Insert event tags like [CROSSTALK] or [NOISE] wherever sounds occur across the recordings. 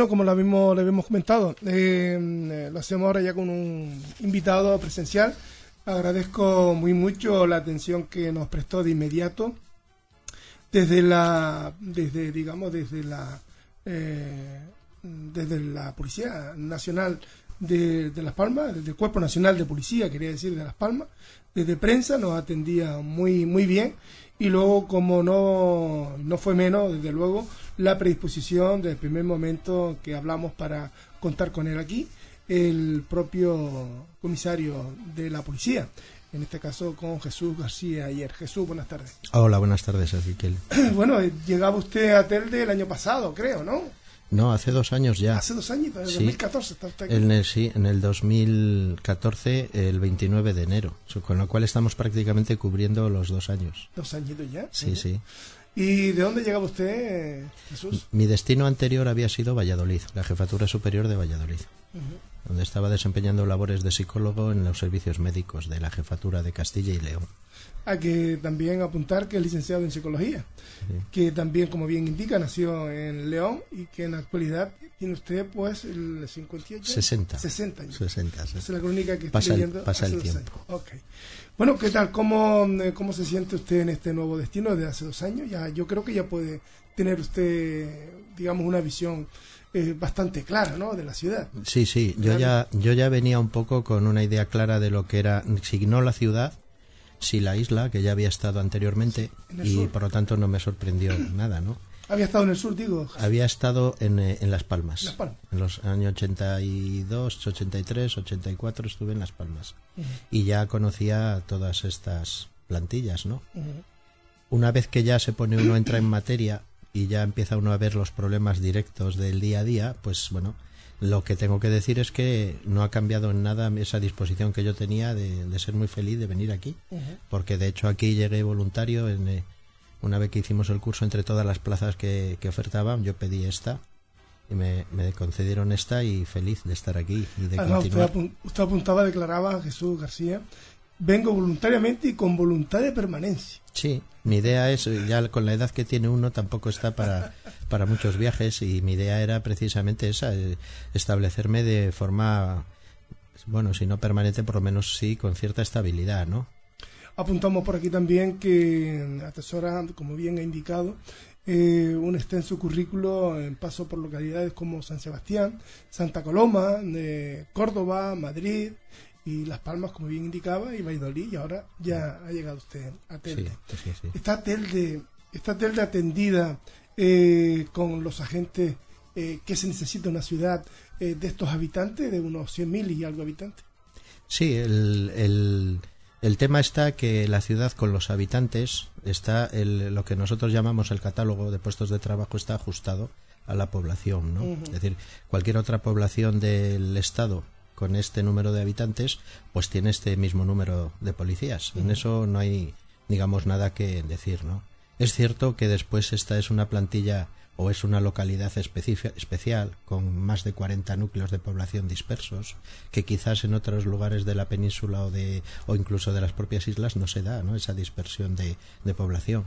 Bueno, como lo habíamos, le habíamos comentado, eh, lo hacemos ahora ya con un invitado presencial. Agradezco muy mucho la atención que nos prestó de inmediato desde la, desde digamos, desde la, eh, desde la Policía Nacional de, de, Las Palmas, desde el Cuerpo Nacional de Policía, quería decir, de Las Palmas, desde prensa nos atendía muy, muy bien y luego como no, no fue menos, desde luego, la predisposición desde el primer momento que hablamos para contar con él aquí, el propio comisario de la policía, en este caso con Jesús García ayer. Jesús, buenas tardes. Hola, buenas tardes, Ezequiel. [CLEARS THROAT] bueno, llegaba usted a Telde el año pasado, creo, ¿no? No, hace dos años ya. Hace dos años, en el 2014 está usted aquí. En el, sí, en el 2014, el 29 de enero, con lo cual estamos prácticamente cubriendo los dos años. ¿Dos añitos ya? Sí, sí. ¿Y de dónde llegaba usted, Jesús? Mi destino anterior había sido Valladolid, la Jefatura Superior de Valladolid, donde estaba desempeñando labores de psicólogo en los servicios médicos de la Jefatura de Castilla y León. Hay que también apuntar que es licenciado en psicología, que también, como bien indica, nació en León y que en la actualidad tiene usted, pues, el 58... 60. 60 años. 60, Esa es la crónica que pasa estoy leyendo. El, pasa hace el tiempo. Años. Okay. Bueno, ¿qué tal? ¿Cómo, ¿Cómo se siente usted en este nuevo destino de hace dos años? Ya, yo creo que ya puede tener usted, digamos, una visión eh, bastante clara, ¿no? De la ciudad. Sí, sí. Yo ya, yo ya venía un poco con una idea clara de lo que era, si no la ciudad, si la isla, que ya había estado anteriormente, y por lo tanto no me sorprendió [CLEARS THROAT] nada, ¿no? Había estado en el sur, digo. Había estado en, eh, en Las Palmas. Las Palmas. En los años 82, 83, 84 estuve en Las Palmas. Uh -huh. Y ya conocía todas estas plantillas, ¿no? Uh -huh. Una vez que ya se pone uno, entra en materia y ya empieza uno a ver los problemas directos del día a día, pues bueno, lo que tengo que decir es que no ha cambiado en nada esa disposición que yo tenía de, de ser muy feliz de venir aquí, uh -huh. porque de hecho aquí llegué voluntario en, eh, una vez que hicimos el curso entre todas las plazas que, que ofertaban, yo pedí esta y me, me, concedieron esta y feliz de estar aquí y de Además, continuar. Usted, apun usted apuntaba, declaraba a Jesús García, vengo voluntariamente y con voluntad de permanencia. Sí, mi idea es, ya con la edad que tiene uno tampoco está para, para muchos viajes y mi idea era precisamente esa, eh, establecerme de forma, bueno, si no permanente, por lo menos sí con cierta estabilidad, ¿no? Apuntamos por aquí también que atesora, como bien ha indicado, eh, un extenso currículo en paso por localidades como San Sebastián, Santa Coloma, eh, Córdoba, Madrid y Las Palmas, como bien indicaba, y Valladolid, y ahora ya ha llegado usted a Telde. Sí. ¿Está, Telde ¿Está Telde atendida eh, con los agentes eh, que se necesita una ciudad eh, de estos habitantes, de unos 100.000 y algo habitantes? Sí, el, el, el, tema está que la ciudad con los habitantes está el, lo que nosotros llamamos el catálogo de puestos de trabajo está ajustado a la población, ¿no? Uh -huh. Es decir, cualquier otra población del estado con este número de habitantes, pues tiene este mismo número de policías. En eso no hay, digamos, nada que decir, ¿no? Es cierto que después esta es una plantilla o es una localidad especial con más de 40 núcleos de población dispersos que quizás en otros lugares de la península o de o incluso de las propias islas no se da, ¿no? Esa dispersión de, de población.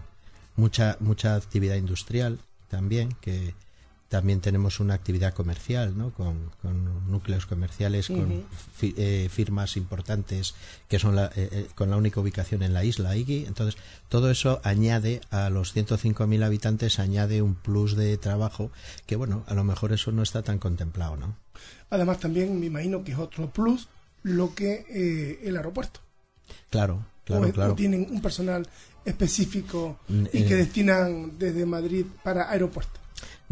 Mucha mucha actividad industrial también que también tenemos una actividad comercial, ¿no? Con, con núcleos comerciales, con uh -huh. fi, eh, firmas importantes que son la, eh, eh, con la única ubicación en la isla Iggy. Entonces, todo eso añade a los 105.000 habitantes, añade un plus de trabajo que, bueno, a lo mejor eso no está tan contemplado, ¿no? Además, también me imagino que es otro plus lo que eh, el aeropuerto. Claro, claro, o, claro. O tienen un personal específico y que destinan desde Madrid para aeropuertos.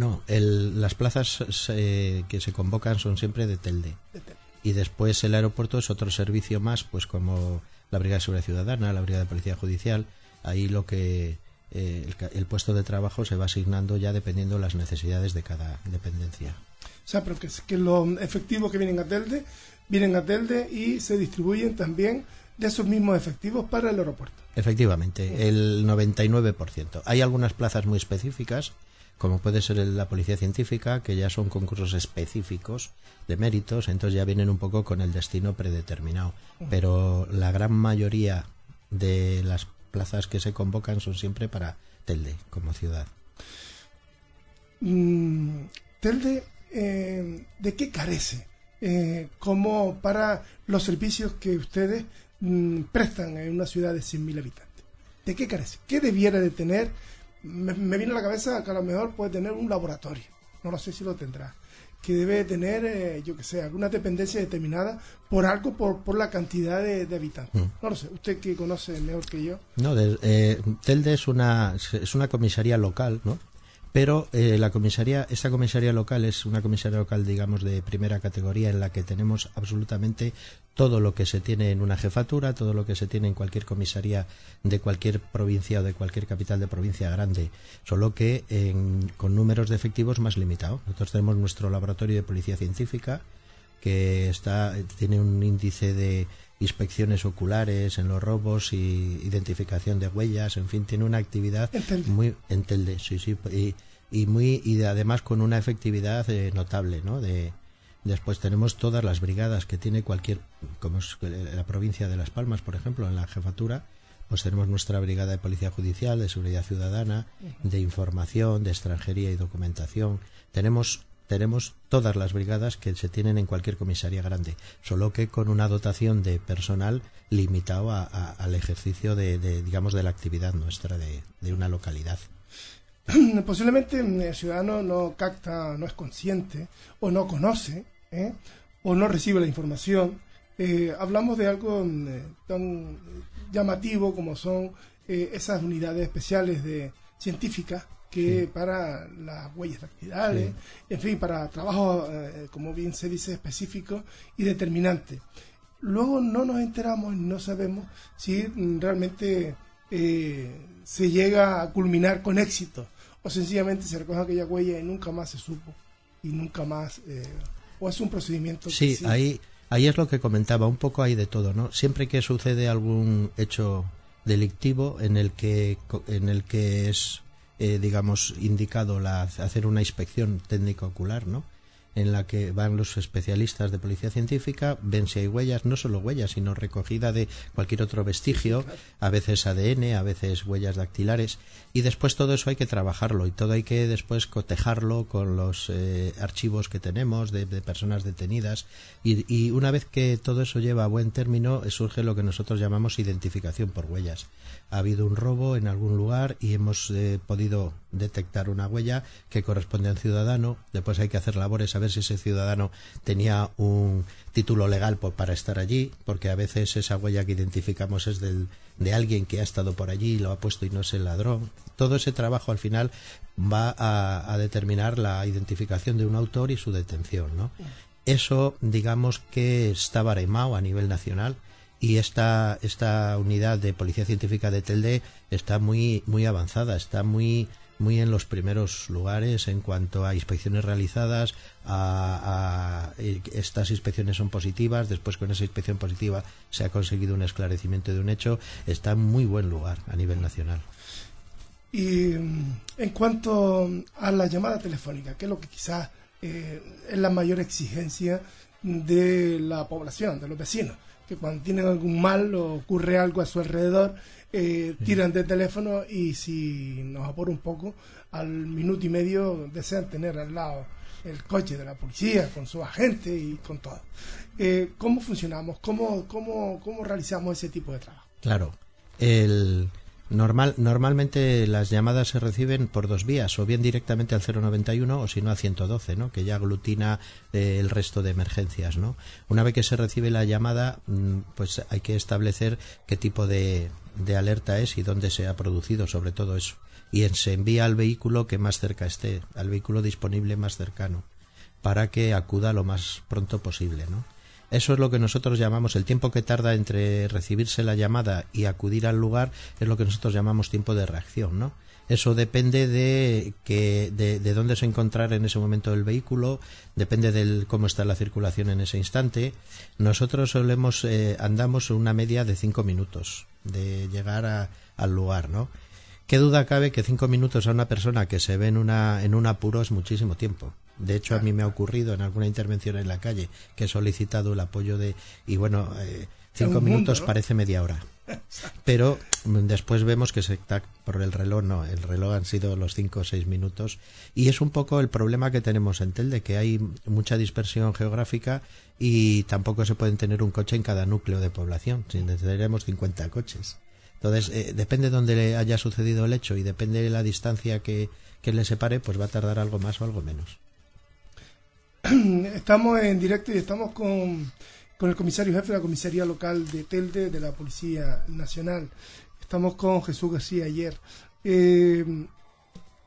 No, el, las plazas se- que se convocan son siempre de Telde. De Telde. Y después el aeropuerto es otro servicio más, pues como la Brigada de Seguridad Ciudadana, la Brigada de Policía Judicial. Ahí lo que eh, el, el puesto de trabajo se va asignando ya dependiendo de las necesidades de cada dependencia. O sea, pero que, que los efectivos que vienen a Telde vienen a Telde y se distribuyen también de esos mismos efectivos para el aeropuerto. Efectivamente, el 99%. Hay algunas plazas muy específicas, como puede ser la policía científica, que ya son concursos específicos de méritos, entonces ya vienen un poco con el destino predeterminado. Pero la gran mayoría de las plazas que se convocan son siempre para Telde como ciudad. Mm, Telde, eh, ¿de qué carece? Eh, como para los servicios que ustedes mm, prestan en una ciudad de 100.000 habitantes. ¿De qué carece? ¿Qué debiera de tener? Me, me viene a la cabeza que a lo mejor puede tener un laboratorio. No lo sé si lo tendrá. Que debe tener, eh, yo que sé, alguna dependencia determinada por algo, por, por la cantidad de, de habitantes. Mm. No lo sé. Usted que conoce mejor que yo. No, de- eh, Telde es una, es una comisaría local, ¿no? Pero eh, la comisaría, esta comisaría local es una comisaría local, digamos, de primera categoría en la que tenemos absolutamente todo lo que se tiene en una jefatura, todo lo que se tiene en cualquier comisaría de cualquier provincia o de cualquier capital de provincia grande, solo que en- con números de efectivos más limitados. Nosotros tenemos nuestro laboratorio de policía científica, que está tiene un índice de inspecciones oculares en los robos y identificación de huellas, en fin, tiene una actividad muy en Telde, sí, sí, y, y muy y de- además con una efectividad eh, notable, ¿no? De después tenemos todas las brigadas que tiene cualquier como es la provincia de Las Palmas, por ejemplo, en la jefatura, pues tenemos nuestra brigada de policía judicial, de seguridad ciudadana, de información, de extranjería y documentación. Tenemos tenemos todas las brigadas que se tienen en cualquier comisaría grande, solo que con una dotación de personal limitado a- a- al ejercicio de, digamos, de la actividad nuestra de, una localidad. [CLEARS THROAT] posiblemente mm, el ciudadano no capta, no es consciente o no conoce ¿eh? o no recibe la información. Eh, hablamos de algo mm, eh, tan llamativo como son esas unidades especiales de científicas que para las huellas dactilares, en fin, para trabajos, eh, como bien se dice, específicos y determinantes. Luego no nos enteramos y no sabemos si realmente eh, se llega a culminar con éxito o sencillamente se recoge aquella huella y nunca más se supo y nunca más eh, o es un procedimiento que Sí, ahí, ahí es lo que comentaba, un poco hay de todo, ¿no? Siempre que sucede algún hecho delictivo en el que, en el que es, eh, digamos, indicado la, hacer una inspección técnica ocular, ¿no? En la que van los especialistas de policía científica, ven si hay huellas, no solo huellas, sino recogida de cualquier otro vestigio, a veces ADN, a veces huellas dactilares, y después todo eso hay que trabajarlo y todo hay que después cotejarlo con los eh, archivos que tenemos de, de personas detenidas y, y una vez que todo eso lleva a buen término surge lo que nosotros llamamos identificación por huellas. Ha habido un robo en algún lugar y hemos eh, podido detectar una huella que corresponde a un ciudadano. Después hay que hacer labores a ver si ese ciudadano tenía un título legal por- para estar allí, porque a veces esa huella que identificamos es del, de alguien que ha estado por allí y lo ha puesto y no es el ladrón. Todo ese trabajo al final va a, a determinar la identificación de un autor y su detención, ¿no? Eso, digamos que está baremado a nivel nacional y esta, esta unidad de policía científica de Telde está muy, muy avanzada, está muy, muy en los primeros lugares en cuanto a inspecciones realizadas, a, eh, estas inspecciones son positivas, después con esa inspección positiva se ha conseguido un esclarecimiento de un hecho, está en muy buen lugar a nivel nacional. Y mm, en cuanto a la llamada telefónica, que es lo que quizás eh, es la mayor exigencia de la población, de los vecinos, que cuando tienen algún mal o ocurre algo a su alrededor, eh, tiran del teléfono y si nos apura un poco, al minuto y medio desean tener al lado el coche de la policía con su agente y con todo. Eh, ¿Cómo funcionamos? ¿Cómo, cómo, ¿Cómo realizamos ese tipo de trabajo? Claro. El normal normalmente las llamadas se reciben por dos vías, o bien directamente al 091 o si no al 112, ¿no? Que ya aglutina eh, el resto de emergencias, ¿no? Una vez que se recibe la llamada, mm, pues hay que establecer qué tipo de, de alerta es y dónde se ha producido, sobre todo eso. y se envía al vehículo que más cerca esté, al vehículo disponible más cercano, para que acuda lo más pronto posible, ¿no? Eso es lo que nosotros llamamos el tiempo que tarda entre recibirse la llamada y acudir al lugar, es lo que nosotros llamamos tiempo de reacción, ¿no? Eso depende de, que, de, de dónde se encontrara en ese momento el vehículo, depende de cómo está la circulación en ese instante. Nosotros solemos, eh, andamos una media de cinco minutos de llegar al lugar, ¿no? ¿Qué duda cabe que cinco minutos a una persona que se ve en, una, en un apuro es muchísimo tiempo? De hecho, a mí me ha ocurrido en alguna intervención en la calle que he solicitado el apoyo de... Y bueno, eh, cinco minutos parece media hora. Pero después vemos que se está por el reloj, no, el reloj han sido los cinco o seis minutos. Y es un poco el problema que tenemos en Telde, que hay mucha dispersión geográfica y tampoco se pueden tener un coche en cada núcleo de población, si necesitaríamos 50 coches. Entonces, eh, depende de dónde le haya sucedido el hecho y depende de la distancia que, que le separe, pues va a tardar algo más o algo menos. [CLEARS THROAT] Estamos en directo y estamos con con el comisario jefe de la comisaría local de Telde de la Policía Nacional. Estamos con Jesús García ayer. Eh,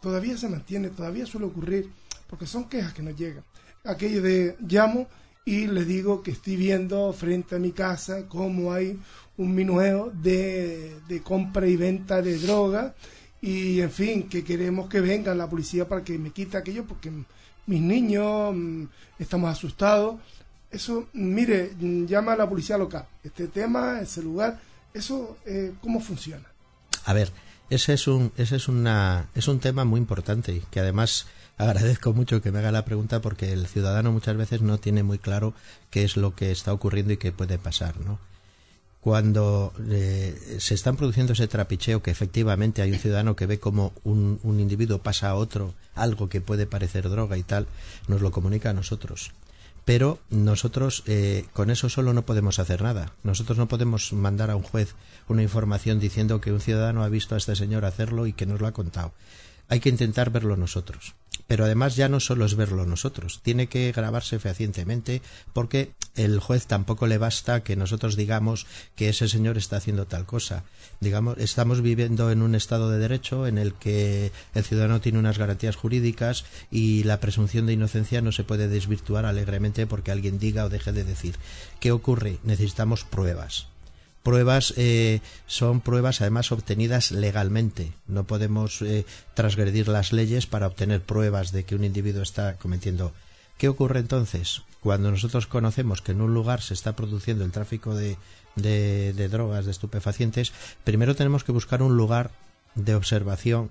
todavía se mantiene, todavía suele ocurrir, porque son quejas que nos llegan. Aquello de llamo y le digo que estoy viendo frente a mi casa cómo hay un minueo de, de compra y venta de droga y en fin, que queremos que venga la policía para que me quite aquello porque mis niños mm, estamos asustados eso, mire, llama a la policía local. Este tema, ese lugar, eso, eh, ¿cómo funciona? A ver, ese es un, ese es una, es un tema muy importante y que además [LAUGHS] agradezco mucho que me haga la pregunta porque el ciudadano muchas veces no tiene muy claro qué es lo que está ocurriendo y qué puede pasar, ¿no? Cuando eh, se están produciendo ese trapicheo, que efectivamente hay un ciudadano que ve como un, un individuo pasa a otro algo que puede parecer droga y tal, nos lo comunica a nosotros pero nosotros eh, con eso solo no podemos hacer nada. Nosotros no podemos mandar a un juez una información diciendo que un ciudadano ha visto a este señor hacerlo y que nos lo ha contado. Hay que intentar verlo nosotros pero además ya no solo es verlo nosotros, tiene que grabarse fehacientemente porque el juez tampoco le basta que nosotros digamos que ese señor está haciendo tal cosa. Digamos, estamos viviendo en un estado de derecho en el que el ciudadano tiene unas garantías jurídicas y la presunción de inocencia no se puede desvirtuar alegremente porque alguien diga o deje de decir. ¿Qué ocurre? Necesitamos pruebas pruebas eh, son pruebas además obtenidas legalmente. No podemos eh, transgredir las leyes para obtener pruebas de que un individuo está cometiendo. ¿Qué ocurre entonces? Cuando nosotros conocemos que en un lugar se está produciendo el tráfico de, de, de drogas, de estupefacientes, primero tenemos que buscar un lugar de observación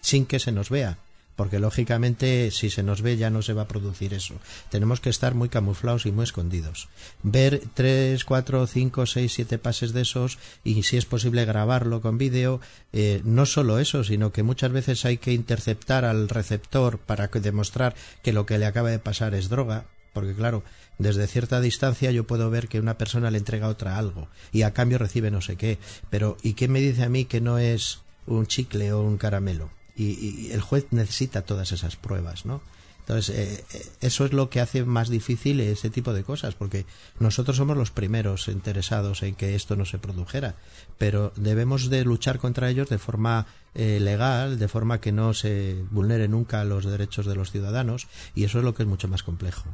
sin que se nos vea porque lógicamente si se nos ve ya no se va a producir eso. Tenemos que estar muy camuflados y muy escondidos. Ver tres, cuatro, cinco, seis, siete pases de esos y si es posible grabarlo con vídeo. Eh, no solo eso, sino que muchas veces hay que interceptar al receptor para demostrar que lo que le acaba de pasar es droga, porque claro, desde cierta distancia yo puedo ver que una persona le entrega a otra algo y a cambio recibe no sé qué. Pero ¿y qué me dice a mí que no es un chicle o un caramelo? Y, el juez necesita todas esas pruebas, ¿no? Entonces, eh, eh, eso es lo que hace más difícil ese tipo de cosas, porque nosotros somos los primeros interesados en que esto no se produjera, pero debemos de luchar contra ellos de forma eh, legal, de forma que no se vulnere nunca los derechos de los ciudadanos, y eso es lo que es mucho más complejo.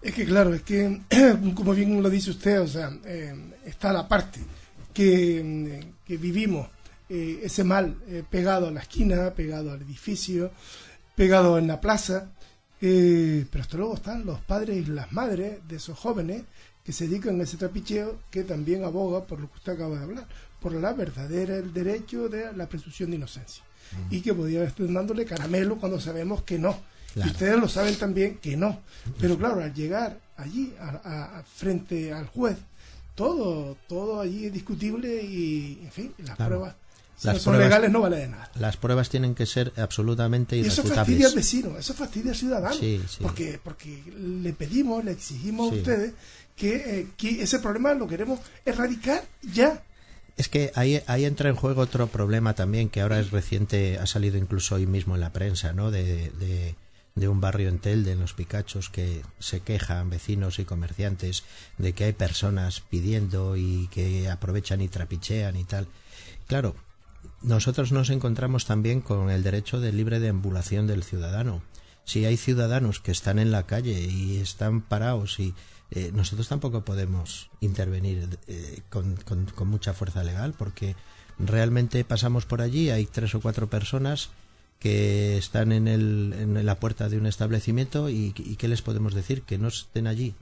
Es que claro, es que, [CLEARS THROAT] como bien lo dice usted, o sea, está la parte que, que vivimos eh, ese mal eh, pegado a la esquina, pegado al edificio, pegado en la plaza. Eh, pero hasta luego están los padres y las madres de esos jóvenes que se dedican a ese trapicheo, que también aboga por lo que usted acaba de hablar, por la verdadera el derecho de la presunción de inocencia. Y que podría estar dándole caramelo cuando sabemos que no. Y ustedes lo saben también que no. Pero claro, al llegar allí, a, frente al juez, todo, todo allí es discutible y, en fin, las pruebas las son legales no vale de nada. Las pruebas tienen que ser absolutamente irrefutables. Y eso fastidia al vecino, eso fastidia al ciudadano. Porque, porque le pedimos, le exigimos a ustedes eh, que, ese problema lo queremos erradicar ya. Es que ahí, ahí entra en juego otro problema también que ahora es reciente, ha salido incluso hoy mismo en la prensa, ¿no? De, de, de un barrio en Telde, en Los Picachos, que se quejan vecinos y comerciantes de que hay personas pidiendo y que aprovechan y trapichean y tal. Claro, nosotros nos encontramos también con el derecho de libre deambulación del ciudadano. Si hay ciudadanos que están en la calle y están parados y eh, nosotros tampoco podemos intervenir eh, con, mucha fuerza legal porque realmente pasamos por allí, hay tres o cuatro personas que están en, el, en la puerta de un establecimiento y, y ¿qué les podemos decir? Que no estén allí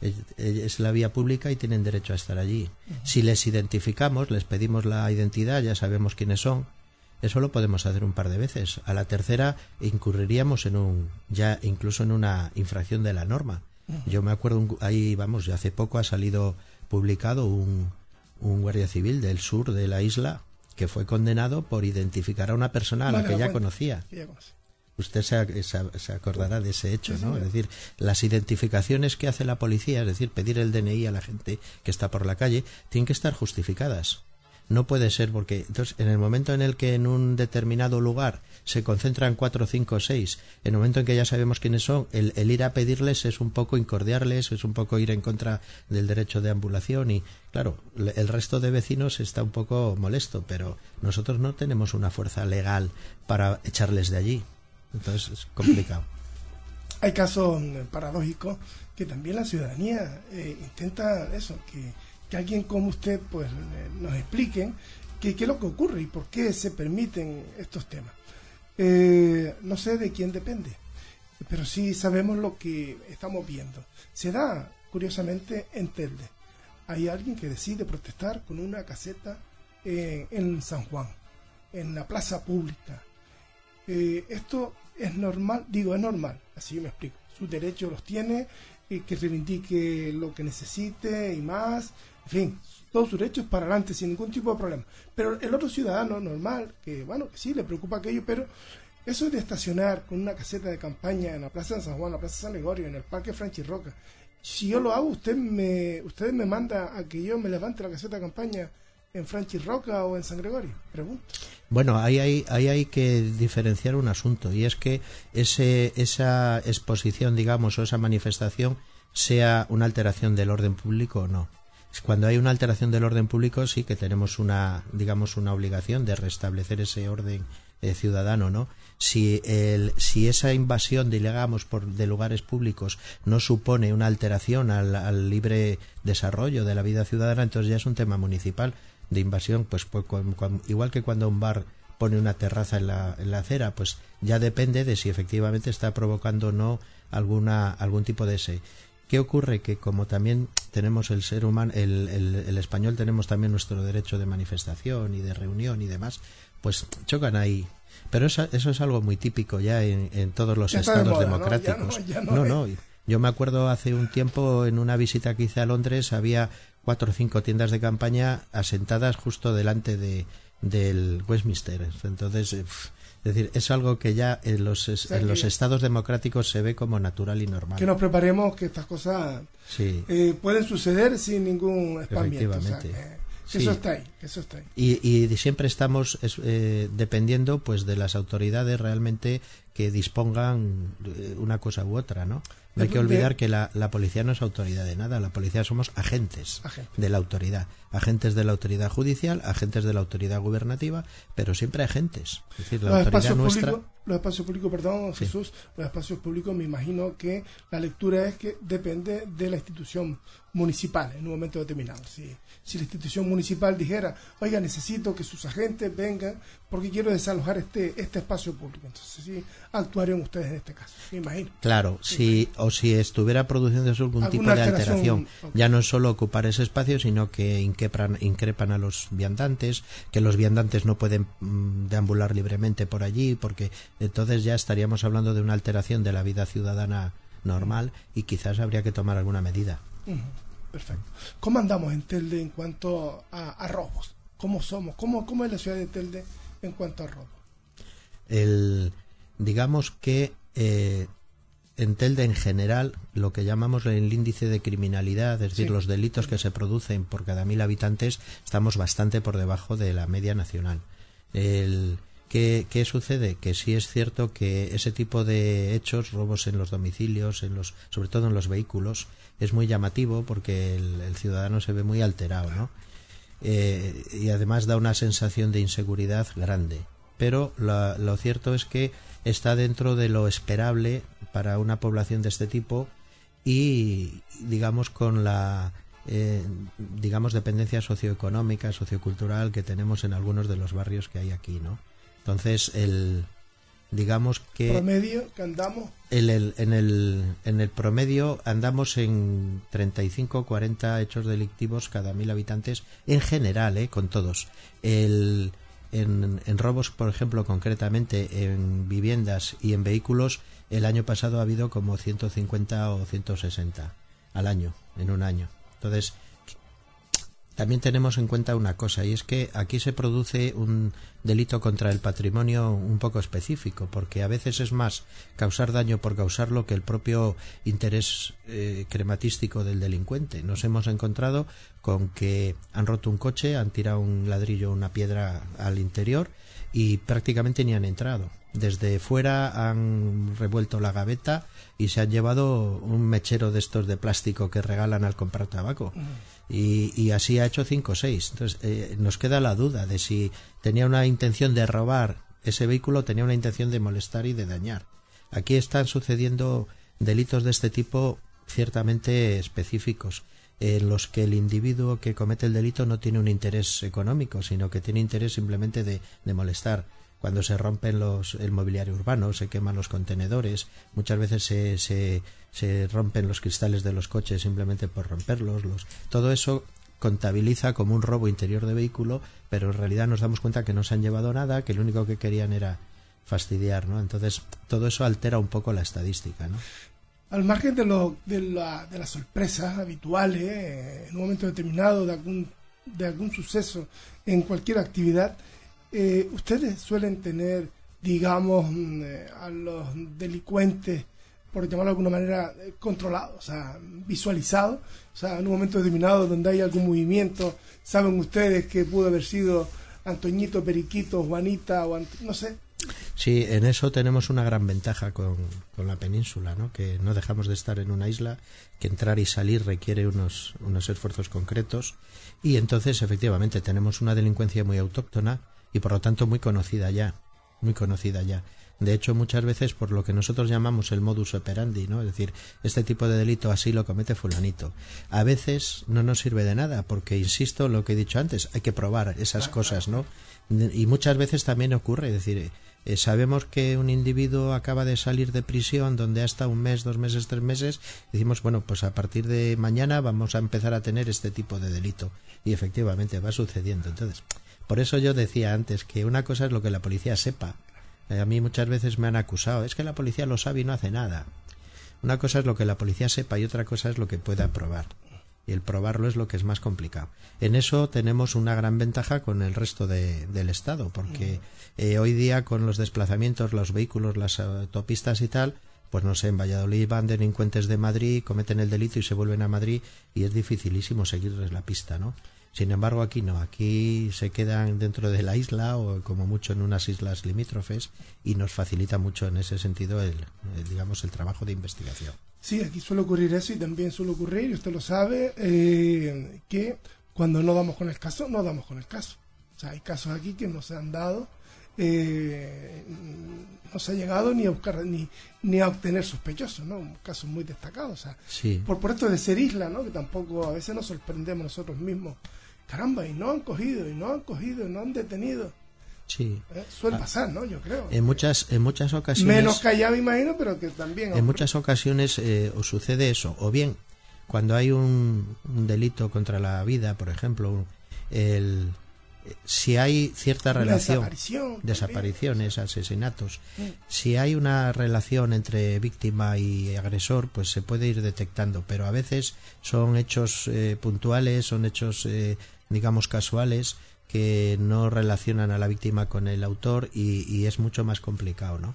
es la vía pública y tienen derecho a estar allí. Si les identificamos, les pedimos la identidad, ya sabemos quiénes son. Eso lo podemos hacer un par de veces. A la tercera incurriríamos en un ya incluso en una infracción de la norma. Yo me acuerdo ahí vamos, hace poco ha salido publicado un, un guardia civil del sur de la isla que fue condenado por identificar a una persona a la que ya conocía usted se, acordará de ese hecho, ¿no? Es decir, las identificaciones que hace la policía, es decir, pedir el DNI a la gente que está por la calle, tienen que estar justificadas. No puede ser porque, entonces, en el momento en el que en un determinado lugar se concentran cuatro, cinco, seis, en el momento en que ya sabemos quiénes son, el, el ir a pedirles es un poco incordiarles, es un poco ir en contra del derecho de ambulación y, claro, el resto de vecinos está un poco molesto, pero nosotros no tenemos una fuerza legal para echarles de allí. Entonces es complicado. [CLEARS THROAT] Hay casos mm, paradójicos que también la ciudadanía eh, intenta eso, que, alguien como usted pues nos explique qué es lo que ocurre y por qué se permiten estos temas. Eh, no sé de quién depende, pero sí sabemos lo que estamos viendo. Se da, curiosamente, en Telde. Hay alguien que decide protestar con una caseta eh, en San Juan, en la plaza pública. Esto es normal, digo, es normal, así me explico. Sus derechos los tiene, y que reivindique lo que necesite y más, en fin, todos sus derechos para adelante sin ningún tipo de problema. Pero el otro ciudadano normal, que bueno, sí le preocupa aquello, pero eso de estacionar con una caseta de campaña en la Plaza de San Juan, en la Plaza de San Gregorio, en el Parque Franchi Roca, si yo lo hago, usted me, ustedes me manda a que yo me levante la caseta de campaña en Franchi Roca o en San Gregorio? Bueno, ahí hay, ahí hay que diferenciar un asunto y es que ese, esa exposición, digamos, o esa manifestación sea una alteración del orden público o no. Cuando hay una alteración del orden público sí que tenemos una, digamos, una obligación de restablecer ese orden eh, ciudadano, ¿no? Si, el, si esa invasión, digamos, por, de lugares públicos no supone una alteración al, al libre desarrollo de la vida ciudadana, entonces ya es un tema municipal de invasión, pues, pues igual que cuando un bar pone una terraza en la, en la acera, pues ya depende de si efectivamente está provocando o no alguna, algún tipo de ese. ¿Qué ocurre? Que como también tenemos el ser humano, el, el, español tenemos también nuestro derecho de manifestación y de reunión y demás, pues chocan ahí. Pero eso, eso es algo muy típico ya en, en todos los estados democráticos. no, no, Yo me acuerdo hace un tiempo en una visita que hice a Londres había cuatro o cinco tiendas de campaña asentadas justo delante de, del Westminster. Entonces, eh, es decir, es algo que ya en los, en los estados democráticos se ve como natural y normal. Que nos preparemos que estas cosas eh, pueden suceder sin ningún espamiento. eso está ahí, eso está ahí. Y, y siempre estamos eh, dependiendo pues de las autoridades realmente que dispongan una cosa u otra, ¿no? No hay que olvidar que la, policía no es autoridad de nada, la policía somos agentes de la autoridad, agentes de la autoridad judicial, agentes de la autoridad gubernativa, pero siempre agentes. Es decir, la autoridad nuestra los espacios públicos, perdón, Jesús, los espacios públicos me imagino que la lectura es que depende de la institución municipal en un momento determinado. Si, si la institución municipal dijera, oiga, necesito que sus agentes vengan porque quiero desalojar este, este espacio público, entonces sí actuarían ustedes en este caso, me imagino. Claro, si, o si estuviera produciendo algún tipo de alteración, ya no es solo ocupar ese espacio, sino que increpan, increpan a los viandantes, que los viandantes no pueden mm, deambular libremente por allí porque entonces ya estaríamos hablando de una alteración de la vida ciudadana normal y quizás habría que tomar alguna medida. Perfecto. ¿Cómo andamos en Telde en cuanto a, robos? ¿Cómo somos? ¿Cómo, ¿Cómo, es la ciudad de Telde en cuanto a robos? El, digamos que eh, en Telde en general, lo que llamamos el índice de criminalidad, es decir, los delitos que se producen por cada mil habitantes, estamos bastante por debajo de la media nacional. El, ¿Qué, sucede? Que sí es cierto que ese tipo de hechos, robos en los domicilios, en los, sobre todo en los vehículos, es muy llamativo porque el, ciudadano se ve muy alterado, ¿no? eh, y además da una sensación de inseguridad grande. Pero lo cierto es que está dentro de lo esperable para una población de este tipo y digamos con la eh, digamos dependencia socioeconómica sociocultural que tenemos en algunos de los barrios que hay aquí no entonces el digamos que promedio que andamos en el, en el, en el promedio andamos en 35 40 hechos delictivos cada mil habitantes en general eh, con todos el en, en, robos, por ejemplo, concretamente en viviendas y en vehículos, el año pasado ha habido como 150 o 160 al año, en un año. Entonces, también tenemos en cuenta una cosa, y es que aquí se produce un delito contra el patrimonio un poco específico, porque a veces es más causar daño por causarlo que el propio interés eh, crematístico del delincuente. Nos hemos encontrado con que han roto un coche, han tirado un ladrillo, una piedra al interior y prácticamente ni han entrado. Desde fuera han revuelto la gaveta y se han llevado un mechero de estos de plástico que regalan al comprar tabaco. Y, así ha hecho cinco o seis. Entonces eh, nos queda la duda de si tenía una intención de robar ese vehículo, tenía una intención de molestar y de dañar. Aquí están sucediendo delitos de este tipo ciertamente específicos en los que el individuo que comete el delito no tiene un interés económico, sino que tiene interés simplemente de, de molestar cuando se rompen los, el mobiliario urbano, se queman los contenedores, muchas veces se, se, se rompen los cristales de los coches simplemente por romperlos, los, todo eso contabiliza como un robo interior de vehículo, pero en realidad nos damos cuenta que no se han llevado nada, que lo único que querían era fastidiar, ¿no? Entonces, todo eso altera un poco la estadística, ¿no? Al margen de, lo, de, la, de las sorpresas habituales, eh, en un momento determinado de algún, de algún suceso en cualquier actividad, eh, ustedes suelen tener, digamos, mm, eh, a los delincuentes, por llamarlo de alguna manera, eh, controlados, o sea, visualizados, o sea, en un momento determinado donde hay algún movimiento, saben ustedes que pudo haber sido Antoñito, Periquito, Juanita, o no sé. Sí, en eso tenemos una gran ventaja con, con, la península, ¿no? que no dejamos de estar en una isla, que entrar y salir requiere unos, unos esfuerzos concretos y entonces efectivamente tenemos una delincuencia muy autóctona y por lo tanto muy conocida ya, muy conocida ya. De hecho, muchas veces por lo que nosotros llamamos el modus operandi, ¿no? Es decir, este tipo de delito así lo comete fulanito. A veces no nos sirve de nada, porque, insisto, lo que he dicho antes, hay que probar esas cosas, ¿no? Y muchas veces también ocurre, es decir, eh, sabemos que un individuo acaba de salir de prisión donde ha estado un mes, dos meses, tres meses, decimos, bueno, pues a partir de mañana vamos a empezar a tener este tipo de delito. Y efectivamente va sucediendo. Entonces, por eso yo decía antes que una cosa es lo que la policía sepa. Eh, a mí muchas veces me han acusado, es que la policía lo sabe y no hace nada. Una cosa es lo que la policía sepa y otra cosa es lo que pueda probar. Y el probarlo es lo que es más complicado. En eso tenemos una gran ventaja con el resto del Estado, porque eh, hoy día con los desplazamientos, los vehículos, las autopistas y tal, pues no sé, en Valladolid van delincuentes de Madrid, cometen el delito y se vuelven a Madrid y es dificilísimo seguirles la pista, ¿no? Sin embargo, aquí no, aquí se quedan dentro de la isla o como mucho en unas islas limítrofes y nos facilita mucho en ese sentido el, digamos el trabajo de investigación. Sí, aquí suele ocurrir eso y también suele ocurrir, y usted lo sabe, eh, que cuando no damos con el caso, no damos con el caso. O sea, hay casos aquí que no se han dado, eh, no se ha llegado ni a buscar ni, ni a obtener sospechosos, ¿no? Casos muy destacados. O sea, por, por esto de ser isla, ¿no? Que tampoco a veces nos sorprendemos nosotros mismos caramba, y no han cogido, y no han cogido, y no han detenido. Sí. Eh, suele ah, pasar, ¿no? Yo creo. En muchas, en muchas ocasiones. Menos que allá, me imagino, pero que también. En muchas ocasiones eh, os sucede eso. O bien, cuando hay un, delito contra la vida, por ejemplo, el, si hay cierta relación. desapariciones, asesinatos. Mm. Si hay una relación entre víctima y agresor, pues se puede ir detectando. Pero a veces son hechos eh, puntuales, son hechos digamos, casuales que no relacionan a la víctima con el autor y, es mucho más complicado, ¿no?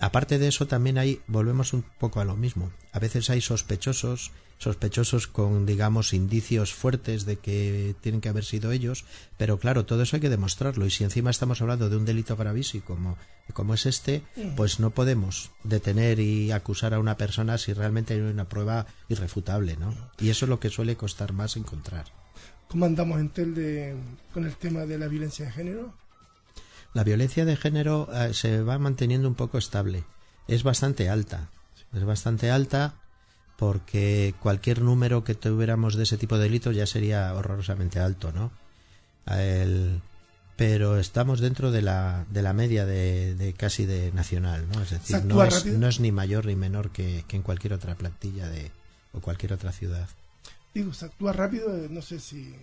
aparte de eso también hay volvemos un poco a lo mismo. A veces hay sospechosos sospechosos con digamos indicios fuertes de que tienen que haber sido ellos pero claro todo eso hay que demostrarlo. Y si encima estamos hablando de un delito gravísimo como, como es este pues no podemos detener y acusar a una persona si realmente hay una prueba irrefutable no y eso es lo que suele costar más encontrar ¿Cómo andamos en Telde con el tema de la violencia de género? La violencia de género eh, se va manteniendo un poco estable. Es bastante alta. Es bastante alta porque cualquier número que tuviéramos de ese tipo de delitos ya sería horrorosamente alto, ¿no? El, pero estamos dentro de la, de la media de, de casi de nacional, ¿no? Es decir, no es, no es, ni mayor ni menor que, que, en cualquier otra plantilla de, o cualquier otra ciudad. Digo, se actúa rápido, no sé si...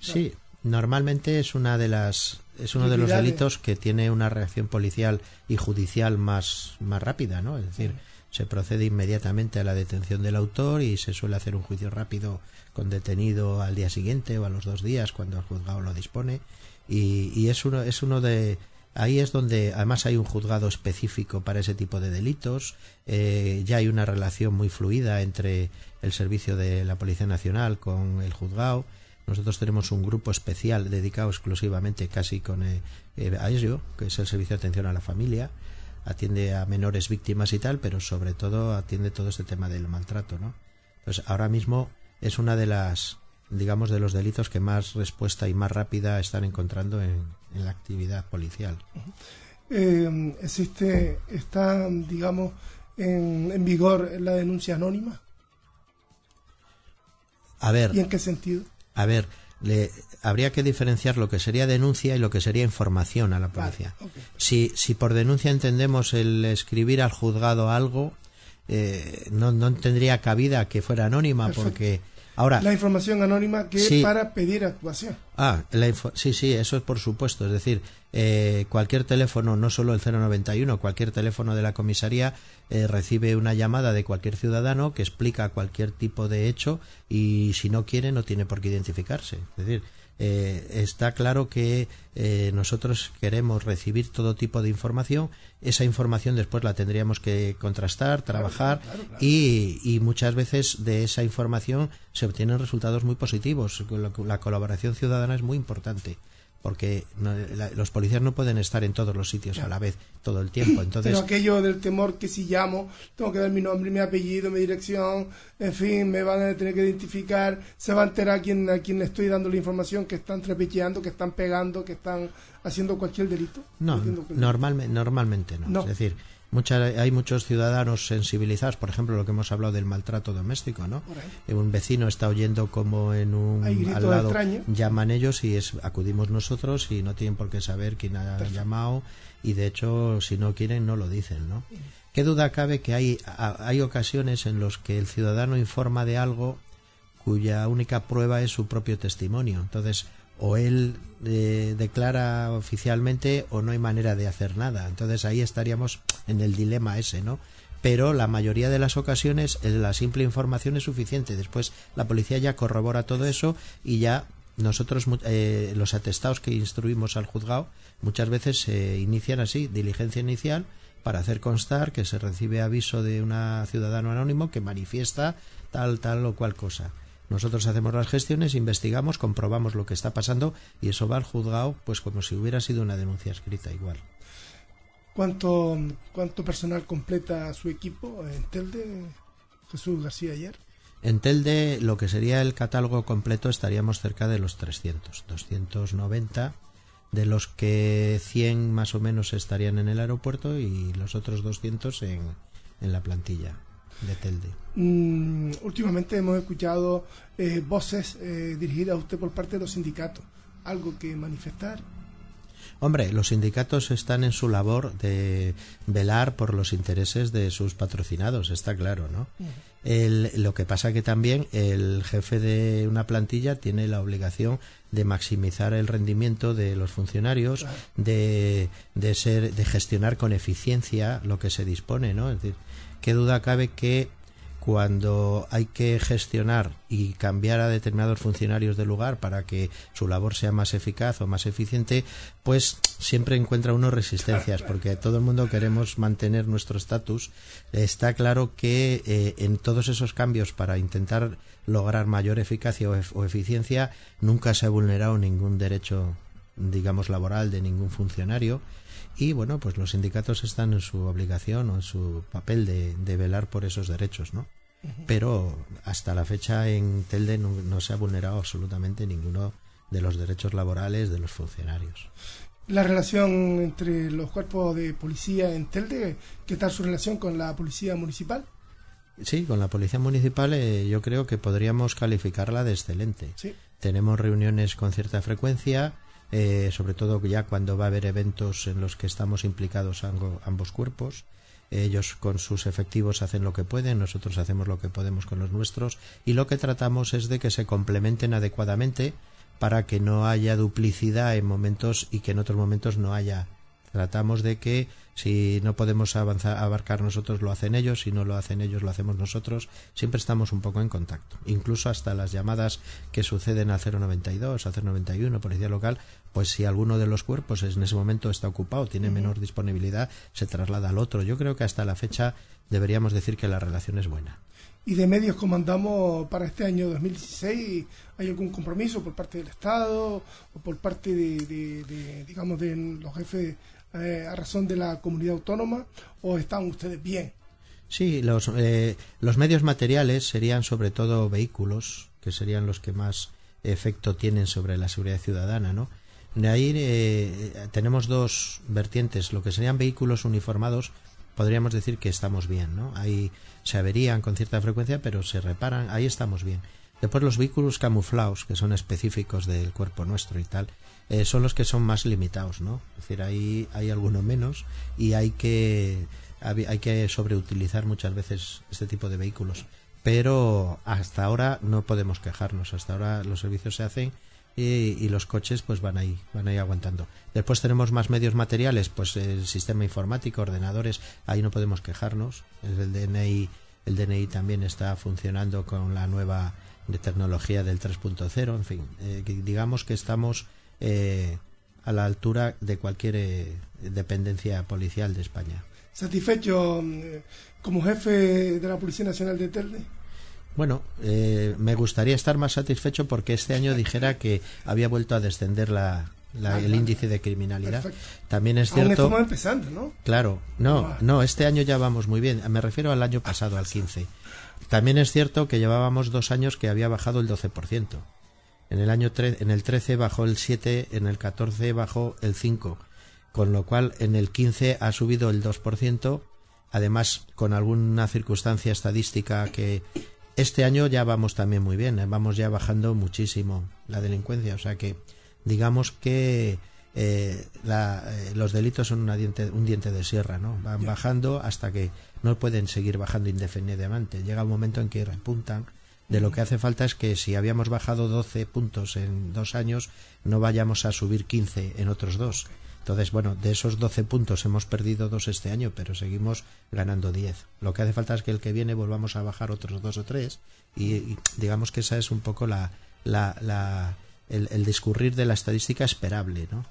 Sí, normalmente es una de las es uno de los delitos que tiene una reacción policial y judicial más más rápida no es decir se procede inmediatamente a la detención del autor y se suele hacer un juicio rápido con detenido al día siguiente o a los dos días cuando el juzgado lo dispone. Y, y es uno es uno de ahí es donde además hay un juzgado específico para ese tipo de delitos eh, ya hay una relación muy fluida entre el servicio de la policía nacional con el juzgado nosotros tenemos un grupo especial dedicado exclusivamente casi con eh, eh, a ello, que es el Servicio de Atención a la Familia. Atiende a menores víctimas y tal, pero sobre todo atiende todo este tema del maltrato, ¿no? Entonces, ahora mismo es una de las, digamos, de los delitos que más respuesta y más rápida están encontrando en, en la actividad policial. Eh, ¿Existe, está, digamos, en, en vigor la denuncia anónima? A ver. ¿Y en qué sentido? a ver, le, habría que diferenciar lo que sería denuncia y lo que sería información a la policía. Vale, okay. si, si por denuncia entendemos el escribir al juzgado algo, eh, no, no, tendría cabida que fuera anónima Perfecto. porque ahora la información anónima que sí. es para pedir actuación. Ah, la sí, sí, eso es por supuesto. Es decir, eh, cualquier teléfono, no solo el 091, cualquier teléfono de la comisaría eh, recibe una llamada de cualquier ciudadano que explica cualquier tipo de hecho y si no quiere no tiene por qué identificarse. Es decir, eh, está claro que eh, nosotros queremos recibir todo tipo de información. Esa información después la tendríamos que contrastar, trabajar claro, claro, claro. Y, y, muchas veces de esa información se obtienen resultados muy positivos. La colaboración ciudadana es muy importante porque no, la, los policías no pueden estar en todos los sitios a la vez todo el tiempo. [CLEARS THROAT] Entonces, Pero aquello del temor que si llamo, tengo que dar mi nombre, mi apellido, mi dirección, en fin, me van a tener que identificar, se va a enterar a quien, a quien le estoy dando la información que están trepecheando, que están pegando, que están haciendo cualquier delito. No, normalmente, normalmente no. no. Es decir, Mucha, hay muchos ciudadanos sensibilizados, por ejemplo, lo que hemos hablado del maltrato doméstico, ¿no? Un vecino está oyendo como en un al lado extraño. llaman ellos y es, acudimos nosotros y no tienen por qué saber quién ha Perfecto. llamado y de hecho si no quieren no lo dicen, ¿no? ¿Qué duda cabe que hay, hay ocasiones en los que el ciudadano informa de algo cuya única prueba es su propio testimonio? Entonces, o él eh, declara oficialmente o no hay manera de hacer nada. Entonces ahí estaríamos en el dilema ese, ¿no? Pero la mayoría de las ocasiones la simple información es suficiente. Después la policía ya corrobora todo eso y ya nosotros eh, los atestados que instruimos al juzgado muchas veces se inician así, diligencia inicial para hacer constar que se recibe aviso de un ciudadano anónimo que manifiesta tal tal o cual cosa. Nosotros hacemos las gestiones, investigamos, comprobamos lo que está pasando y eso va al juzgado pues como si hubiera sido una denuncia escrita igual. ¿Cuánto, cuánto personal completa su equipo en Telde, Jesús García ayer? En Telde, lo que sería el catálogo completo, estaríamos cerca de los 300, 290, de los que 100 más o menos estarían en el aeropuerto y los otros 200 en, en la plantilla de Telde. Mm, últimamente hemos escuchado eh, voces eh, dirigidas a usted por parte de los sindicatos. ¿Algo que manifestar? Hombre, los sindicatos están en su labor de velar por los intereses de sus patrocinados, está claro, ¿no? El, lo que pasa que también el jefe de una plantilla tiene la obligación de maximizar el rendimiento de los funcionarios, de, de, ser, de gestionar con eficiencia lo que se dispone, ¿no? Es decir, qué duda cabe que cuando hay que gestionar y cambiar a determinados funcionarios del lugar para que su labor sea más eficaz o más eficiente, pues siempre encuentra uno resistencias, porque todo el mundo queremos mantener nuestro estatus. Está claro que eh, en todos esos cambios para intentar lograr mayor eficacia o, eficiencia nunca se ha vulnerado ningún derecho, digamos, laboral de ningún funcionario y bueno, pues los sindicatos están en su obligación o en su papel de, velar por esos derechos, ¿no? pero hasta la fecha en Telde no, se ha vulnerado absolutamente ninguno de los derechos laborales de los funcionarios. La relación entre los cuerpos de policía en Telde, ¿qué tal su relación con la policía municipal? Sí, con la policía municipal eh, yo creo que podríamos calificarla de excelente. Tenemos reuniones con cierta frecuencia, eh, sobre todo ya cuando va a haber eventos en los que estamos implicados ambos cuerpos. Ellos con sus efectivos hacen lo que pueden, nosotros hacemos lo que podemos con los nuestros y lo que tratamos es de que se complementen adecuadamente para que no haya duplicidad en momentos y que en otros momentos no haya. Tratamos de que si no podemos avanzar, abarcar nosotros, lo hacen ellos, si no lo hacen ellos, lo hacemos nosotros. Siempre estamos un poco en contacto. Incluso hasta las llamadas que suceden al 092, al 091, policía local, pues si alguno de los cuerpos en ese momento está ocupado, tiene menor disponibilidad, se traslada al otro. Yo creo que hasta la fecha deberíamos decir que la relación es buena. ¿Y de medios comandamos para este año 2016? ¿Hay algún compromiso por parte del Estado o por parte de digamos, de los jefes eh, a razón de la comunidad autónoma o están ustedes bien? Sí, los, eh, los medios materiales serían sobre todo vehículos, que serían los que más efecto tienen sobre la seguridad ciudadana, ¿no? De ahí eh, tenemos dos vertientes, lo que serían vehículos uniformados, podríamos decir que estamos bien, ¿no? Ahí se averían con cierta frecuencia, pero se reparan, ahí estamos bien. Después los vehículos camuflados, que son específicos del cuerpo nuestro y tal, eh, son los que son más limitados, ¿no? Es decir, ahí hay alguno menos y hay que hay que sobreutilizar muchas veces este tipo de vehículos. Pero hasta ahora no podemos quejarnos. Hasta ahora los servicios se hacen y, los coches pues van ahí, van ahí aguantando. Después tenemos más medios materiales, pues el sistema informático, ordenadores, ahí no podemos quejarnos. El DNI, el DNI también está funcionando con la nueva tecnología del 3.0, en fin, eh, digamos que estamos eh, a la altura de cualquier eh, dependencia policial de España. ¿Satisfecho eh, como jefe de la Policía Nacional de Telde? Bueno, me gustaría estar más satisfecho porque este año dijera que había vuelto a descender la, el índice de criminalidad. También es cierto. estamos empezando, ¿no? Claro, no, no, este año ya vamos muy bien. Me refiero al año pasado, al 15. También es cierto que llevábamos dos años que había bajado el 12%. En el año en el 13 bajó el 7, en el 14 bajó el 5, con lo cual en el 15 ha subido el 2%, además con alguna circunstancia estadística que este año ya vamos también muy bien, ¿eh? vamos ya bajando muchísimo la delincuencia, o sea que digamos que eh, eh, los delitos son diente, un diente de sierra, ¿no? Van bajando hasta que no pueden seguir bajando indefinidamente. Llega un momento en que repuntan de lo que hace falta es que si habíamos bajado 12 puntos en dos años, no vayamos a subir 15 en otros dos. Entonces, bueno, de esos 12 puntos hemos perdido dos este año, pero seguimos ganando 10. Lo que hace falta es que el que viene volvamos a bajar otros dos o tres y, digamos que esa es un poco la, la, el, discurrir de la estadística esperable, ¿no?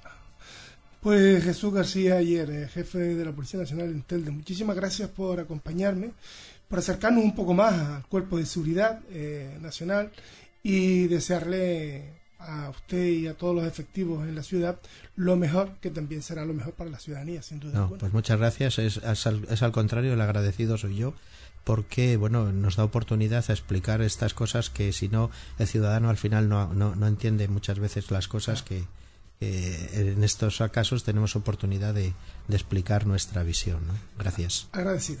Pues Jesús García ayer, eh, jefe de la Policía Nacional en Telde, muchísimas gracias por acompañarme para acercarnos un poco más al cuerpo de seguridad eh, nacional y desearle a usted y a todos los efectivos en la ciudad lo mejor, que también será lo mejor para la ciudadanía, sin duda. No, pues muchas gracias. Es, es, al, contrario, el agradecido soy yo, porque bueno, nos da oportunidad a explicar estas cosas que si no, el ciudadano al final no, no, no entiende muchas veces las cosas que, en estos casos tenemos oportunidad de, explicar nuestra visión. Gracias. Agradecido.